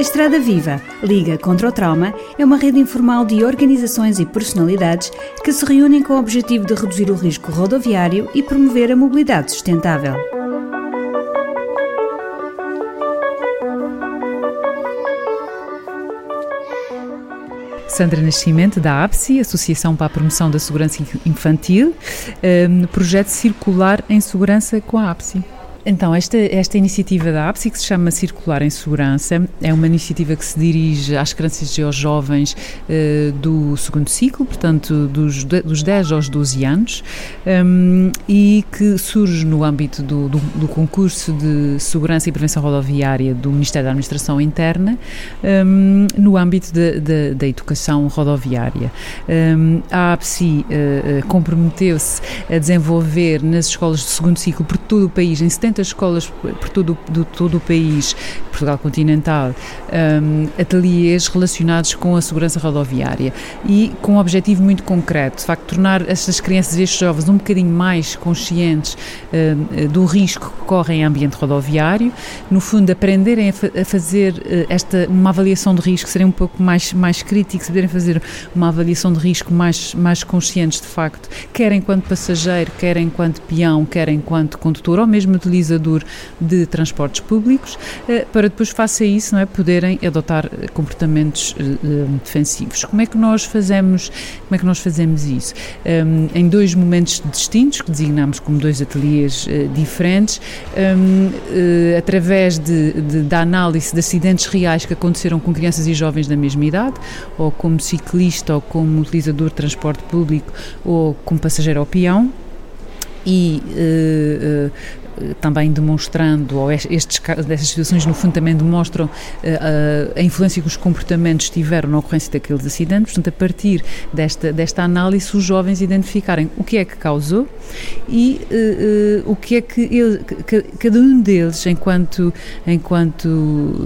Estrada Viva, Liga contra o Trauma, é uma rede informal de organizações e personalidades que se reúnem com o objetivo de reduzir o risco rodoviário e promover a mobilidade sustentável. Sandra Nascimento, da APSI, Associação para a Promoção da Segurança Infantil, um, projeto circular em segurança com a APSI. Então, esta, esta iniciativa da APSI, que se chama Circular em Segurança, é uma iniciativa que se dirige às crianças e aos jovens uh, do segundo ciclo, portanto, dos, dos 10 aos 12 anos, um, e que surge no âmbito do, do, do, concurso de Segurança e Prevenção Rodoviária do Ministério da Administração Interna, um, no âmbito de, de, da educação rodoviária. Um, a APSI uh, comprometeu-se a desenvolver nas escolas de segundo ciclo por todo o país, em 70 200 escolas por todo, do, todo o país, Portugal continental, um, ateliês relacionados com a segurança rodoviária e com um objetivo muito concreto, de facto, tornar estas crianças e estes jovens um bocadinho mais conscientes um, do risco que correm em ambiente rodoviário, no fundo, aprenderem a, fa a fazer uh, esta, uma avaliação de risco, serem um pouco mais, mais críticos, saberem fazer uma avaliação de risco mais, mais conscientes, de facto, quer enquanto passageiro, quer enquanto peão, quer enquanto condutor, ou mesmo utilizador utilizador de transportes públicos, eh, para depois, face a isso, não é, poderem adotar eh, comportamentos eh, defensivos. Como é que nós fazemos, como é que nós fazemos isso? Ehm, em dois momentos distintos, que designamos como dois ateliês diferentes, ehm, através de, de, da análise de acidentes reais que aconteceram com crianças e jovens da mesma idade, ou como ciclista, ou como utilizador de transporte público, ou como passageiro ou peão, e uh, uh, também demonstrando, ou estes, estas situações no fundo também demonstram uh, a influência que os comportamentos tiveram na ocorrência daqueles acidentes, portanto a partir desta, desta análise os jovens identificarem o que é que causou e uh, uh, o que é que, ele, cada um deles, enquanto, enquanto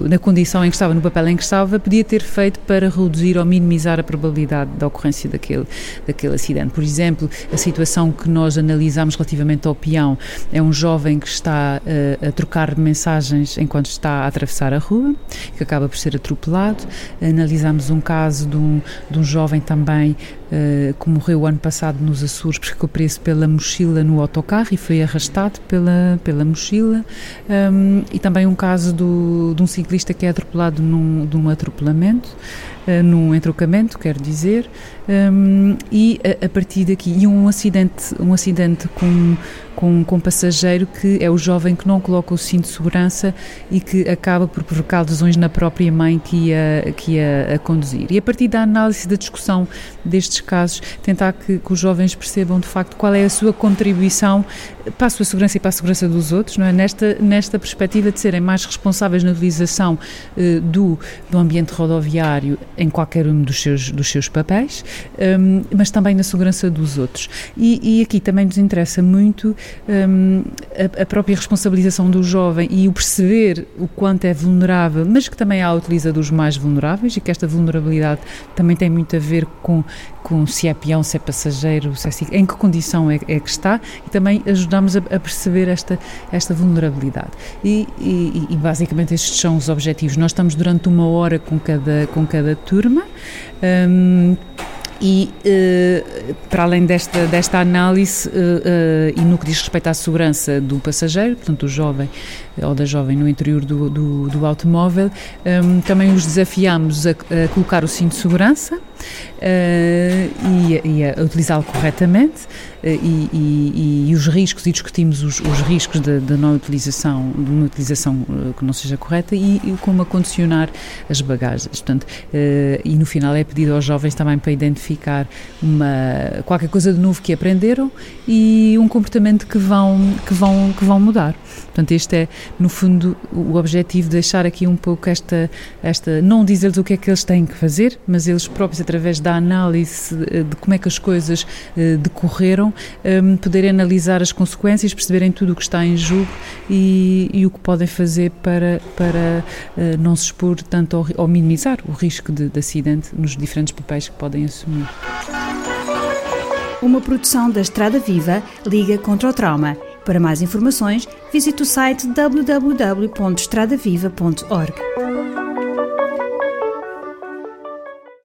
na condição em que estava, no papel em que estava, podia ter feito para reduzir ou minimizar a probabilidade da ocorrência daquele, daquele acidente. Por exemplo, a situação que nós analisamos relativamente ao peão é um jovem que está uh, a trocar mensagens enquanto está a atravessar a rua, que acaba por ser atropelado. Analisámos um caso de um, de um jovem também uh, que morreu ano passado nos Açores porque ficou preso pela mochila no autocarro e foi arrastado pela, pela mochila. Um, e também um caso do, de um ciclista que é atropelado num, de um atropelamento, num entrocamento, quero dizer, um, e a, a, partir daqui, e um acidente, um acidente com com, com um passageiro que é o jovem que não coloca o cinto de segurança e que acaba por provocar lesões na própria mãe que ia, que ia a conduzir. E a partir da análise da discussão destes casos, tentar que, que, os jovens percebam de facto qual é a sua contribuição para a sua segurança e para a segurança dos outros, não é? Nesta, nesta perspectiva de serem mais responsáveis na utilização eh, do, do ambiente rodoviário em qualquer um dos seus, dos seus papéis, um, mas também na segurança dos outros. E, e aqui também nos interessa muito um, a, a, própria responsabilização do jovem e o perceber o quanto é vulnerável, mas que também há utilizadores mais vulneráveis e que esta vulnerabilidade também tem muito a ver com, com se é peão, se é passageiro, se é, em que condição é, é, que está e também ajudamos a, a perceber esta, esta vulnerabilidade. E, e, e, basicamente estes são os objetivos. Nós estamos durante uma hora com cada, com cada turma. Um, e uh, para além desta, desta análise uh, uh, e no que diz respeito à segurança do passageiro, portanto do jovem ou da jovem no interior do, do, do automóvel, um, também os desafiamos a, a, colocar o cinto de segurança e, e, a utilizá-lo corretamente e, e, e, os riscos, e discutimos os, os riscos da não utilização, de uma utilização que não seja correta e, como a condicionar as bagagens. Portanto, e no final é pedido aos jovens também para identificar uma, qualquer coisa de novo que aprenderam e um comportamento que vão, que vão, que vão mudar. Portanto, este é, no fundo, o objetivo de deixar aqui um pouco esta, esta não dizer-lhes o que é que eles têm que fazer, mas eles próprios, através da análise de como é que as coisas eh, decorreram, um, poderem analisar as consequências, perceberem tudo o que está em jogo e, e o que podem fazer para, para uh, não se expor tanto ou, ou minimizar o risco de, de acidente nos diferentes papéis que podem assumir. Uma produção da Estrada Viva, Liga contra o Trauma. Para mais informações, visite o site www.estradaviva.org.